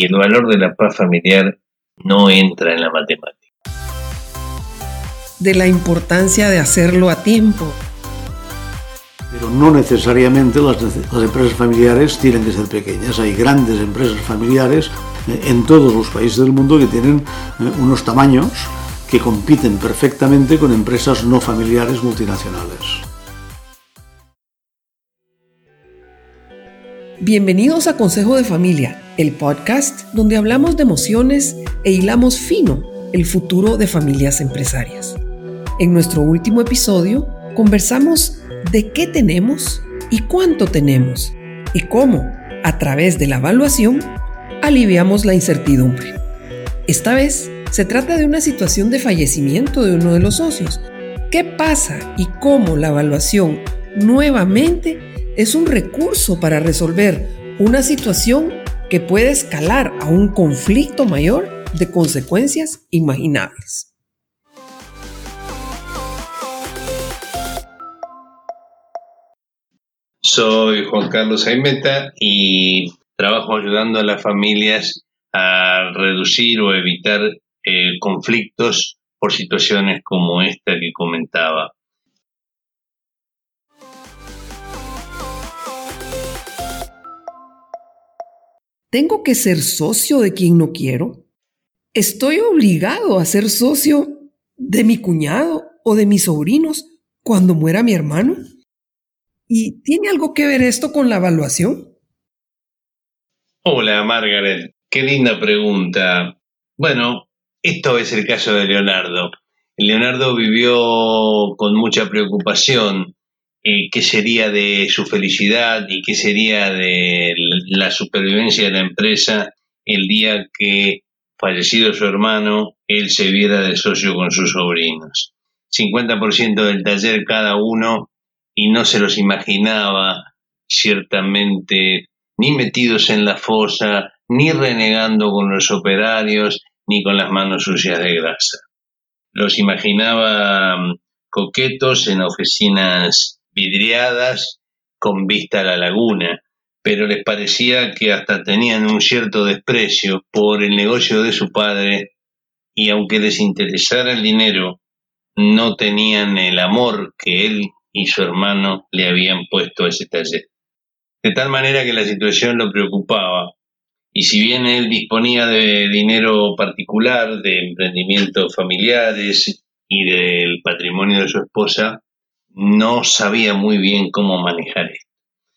y el valor de la paz familiar no entra en la matemática. De la importancia de hacerlo a tiempo. Pero no necesariamente las, las empresas familiares tienen que ser pequeñas. Hay grandes empresas familiares eh, en todos los países del mundo que tienen eh, unos tamaños que compiten perfectamente con empresas no familiares multinacionales. Bienvenidos a Consejo de Familia, el podcast donde hablamos de emociones e hilamos fino el futuro de familias empresarias. En nuestro último episodio conversamos de qué tenemos y cuánto tenemos y cómo, a través de la evaluación, aliviamos la incertidumbre. Esta vez se trata de una situación de fallecimiento de uno de los socios. ¿Qué pasa y cómo la evaluación nuevamente es un recurso para resolver una situación que puede escalar a un conflicto mayor de consecuencias imaginables. Soy Juan Carlos Aimeta y trabajo ayudando a las familias a reducir o evitar eh, conflictos por situaciones como esta que comentaba. ¿Tengo que ser socio de quien no quiero? ¿Estoy obligado a ser socio de mi cuñado o de mis sobrinos cuando muera mi hermano? ¿Y tiene algo que ver esto con la evaluación? Hola, Margaret. Qué linda pregunta. Bueno, esto es el caso de Leonardo. Leonardo vivió con mucha preocupación qué sería de su felicidad y qué sería de la supervivencia de la empresa el día que, fallecido su hermano, él se viera de socio con sus sobrinos. 50% del taller cada uno y no se los imaginaba ciertamente ni metidos en la fosa, ni renegando con los operarios, ni con las manos sucias de grasa. Los imaginaba mm, coquetos en oficinas vidriadas con vista a la laguna, pero les parecía que hasta tenían un cierto desprecio por el negocio de su padre y aunque les interesara el dinero, no tenían el amor que él y su hermano le habían puesto a ese taller. De tal manera que la situación lo preocupaba, y si bien él disponía de dinero particular, de emprendimientos familiares y del patrimonio de su esposa, no sabía muy bien cómo manejar esto.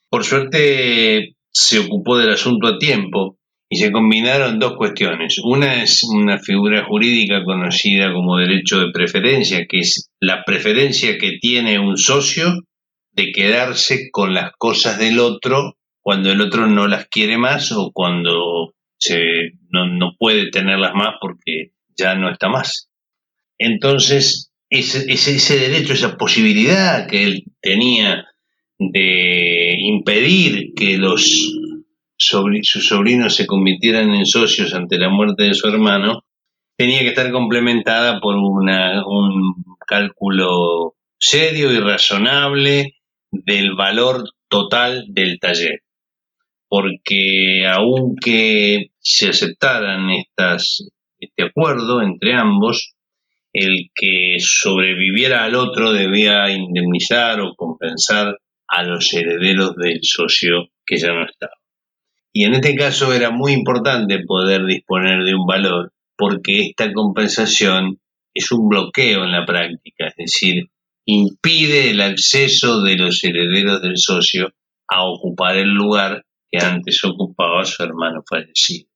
Por suerte se ocupó del asunto a tiempo y se combinaron dos cuestiones. Una es una figura jurídica conocida como derecho de preferencia, que es la preferencia que tiene un socio de quedarse con las cosas del otro cuando el otro no las quiere más o cuando no puede tenerlas más porque ya no está más. Entonces, ese, ese, derecho, esa posibilidad que él tenía de impedir que los sus sobrinos se convirtieran en socios ante la muerte de su hermano, tenía que estar complementada por una, un cálculo serio y razonable del valor total del taller. Porque aunque se aceptaran estas, este acuerdo entre ambos, el que sobreviviera al otro debía indemnizar o compensar a los herederos del socio que ya no estaba. Y en este caso era muy importante poder disponer de un valor porque esta compensación es un bloqueo en la práctica, es decir, impide el acceso de los herederos del socio a ocupar el lugar que antes ocupaba su hermano fallecido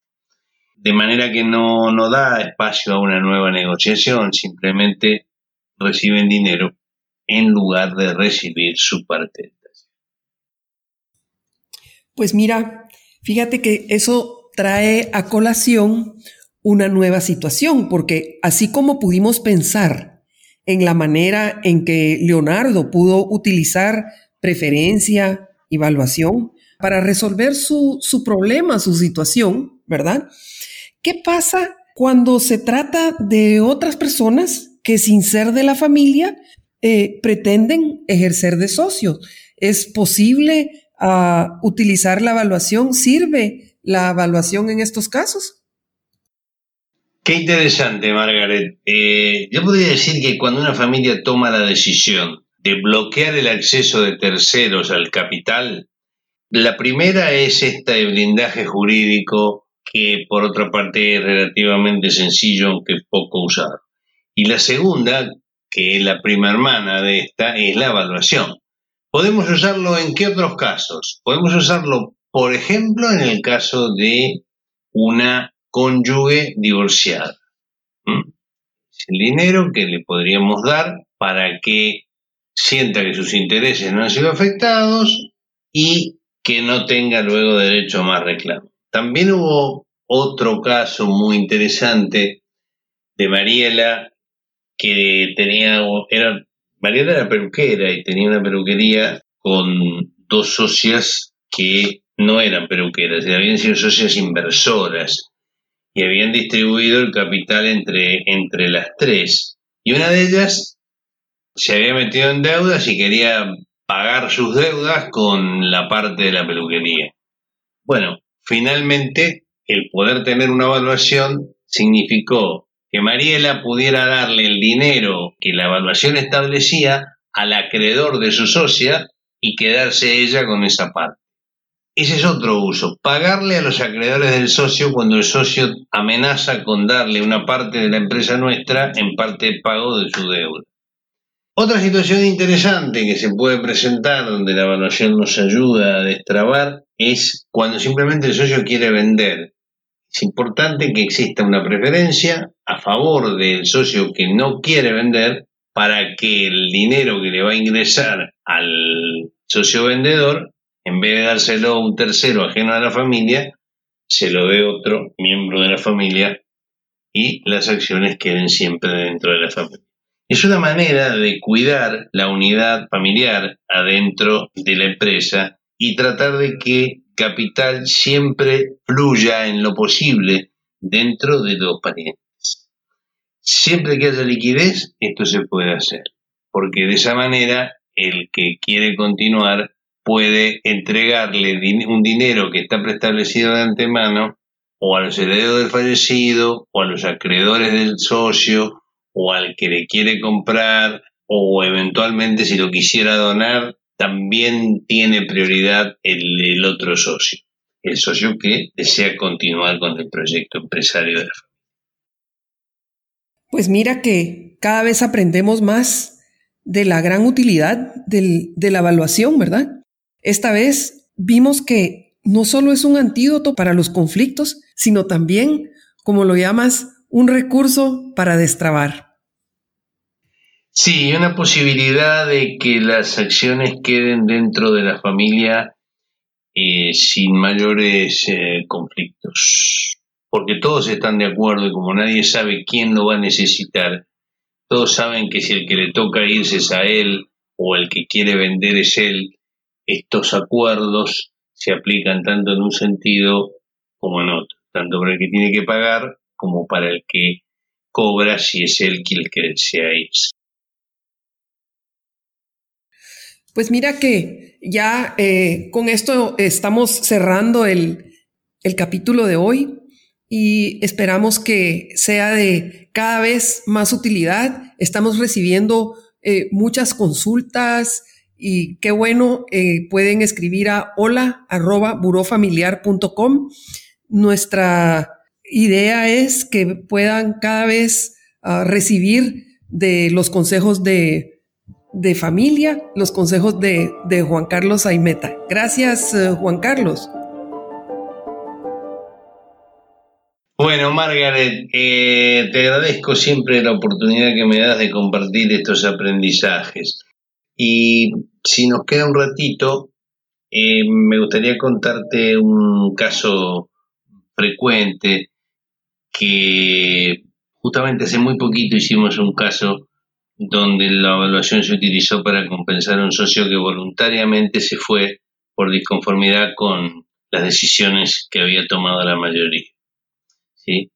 de manera que no, no da espacio a una nueva negociación, simplemente reciben dinero en lugar de recibir su parte. Pues mira, fíjate que eso trae a colación una nueva situación, porque así como pudimos pensar en la manera en que Leonardo pudo utilizar preferencia, evaluación, para resolver su, su problema, su situación, ¿verdad? ¿Qué pasa cuando se trata de otras personas que sin ser de la familia eh, pretenden ejercer de socios? ¿Es posible ah, utilizar la evaluación? ¿Sirve la evaluación en estos casos? Qué interesante, Margaret. Eh, yo podría decir que cuando una familia toma la decisión de bloquear el acceso de terceros al capital, la primera es este blindaje jurídico que por otra parte es relativamente sencillo aunque poco usado. Y la segunda, que es la prima hermana de esta, es la evaluación. Podemos usarlo en qué otros casos? Podemos usarlo, por ejemplo, en el caso de una cónyuge divorciada. ¿Mm? Es el dinero que le podríamos dar para que sienta que sus intereses no han sido afectados y que no tenga luego derecho a más reclamo. También hubo otro caso muy interesante de Mariela que tenía, era, Mariela era peluquera y tenía una peluquería con dos socias que no eran peluqueras, habían sido socias inversoras y habían distribuido el capital entre, entre las tres. Y una de ellas se había metido en deudas y quería pagar sus deudas con la parte de la peluquería. Bueno, finalmente el poder tener una evaluación significó que Mariela pudiera darle el dinero que la evaluación establecía al acreedor de su socia y quedarse ella con esa parte. Ese es otro uso, pagarle a los acreedores del socio cuando el socio amenaza con darle una parte de la empresa nuestra en parte de pago de su deuda. Otra situación interesante que se puede presentar donde la evaluación nos ayuda a destrabar es cuando simplemente el socio quiere vender. Es importante que exista una preferencia a favor del socio que no quiere vender para que el dinero que le va a ingresar al socio vendedor en vez de dárselo a un tercero ajeno a la familia, se lo dé otro miembro de la familia y las acciones queden siempre dentro de la familia. Es una manera de cuidar la unidad familiar adentro de la empresa y tratar de que capital siempre fluya en lo posible dentro de los parientes. Siempre que haya liquidez, esto se puede hacer, porque de esa manera el que quiere continuar puede entregarle un dinero que está preestablecido de antemano o a los herederos del fallecido o a los acreedores del socio o al que le quiere comprar o eventualmente si lo quisiera donar también tiene prioridad el, otro socio, el socio que desea continuar con el proyecto empresario de la familia. Pues mira que cada vez aprendemos más de la gran utilidad de la evaluación, ¿verdad? Esta vez vimos que no solo es un antídoto para los conflictos, sino también, como lo llamas, un recurso para destrabar. Sí, una posibilidad de que las acciones queden dentro de la familia eh, sin mayores eh, conflictos. Porque todos están de acuerdo y como nadie sabe quién lo va a necesitar, todos saben que si el que le toca irse es a él o el que quiere vender es él, estos acuerdos se aplican tanto en un sentido como en otro, tanto para el que tiene que pagar como para el que cobra si es él quien desea irse. Pues mira que ya eh, con esto estamos cerrando el, el capítulo de hoy y esperamos que sea de cada vez más utilidad. Estamos recibiendo eh, muchas consultas, y qué bueno, eh, pueden escribir a hola arroba burofamiliar.com. Nuestra idea es que puedan cada vez ah, recibir de los consejos de, familia, los consejos de, Juan Carlos Aimeta. Gracias, eh, Juan Carlos. Bueno, Margaret, eh, te agradezco siempre la oportunidad que me das de compartir estos aprendizajes. Y si nos queda un ratito, eh, me gustaría contarte un caso frecuente que justamente hace muy poquito hicimos un caso donde la evaluación se utilizó para compensar a un socio que voluntariamente se fue por disconformidad con las decisiones que había tomado la mayoría. ¿Sí?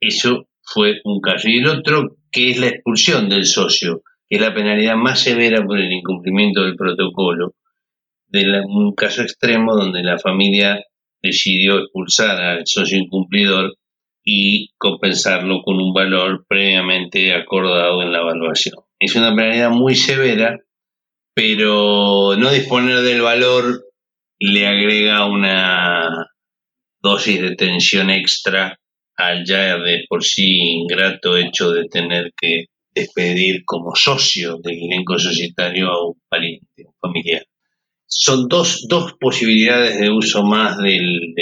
Eso fue un caso. Y el otro, que es la expulsión del socio que es la penalidad más severa por el incumplimiento del protocolo, de un caso extremo donde la familia decidió expulsar al socio incumplidor y compensarlo con un valor previamente acordado en la evaluación. Es una penalidad muy severa, pero no disponer del valor le agrega una dosis de tensión extra al ya de por sí ingrato hecho de tener que despedir como socio del elenco societario a un pariente, un familiar. Son dos, dos posibilidades de uso más de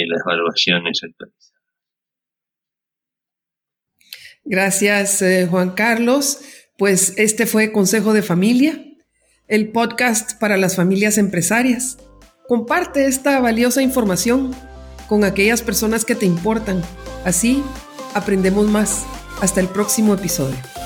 las evaluaciones actualizadas. Gracias, eh, Juan Carlos. Pues este fue Consejo de Familia, el podcast para las familias empresarias. Comparte esta valiosa información con aquellas personas que te importan. Así aprendemos más. Hasta el próximo episodio.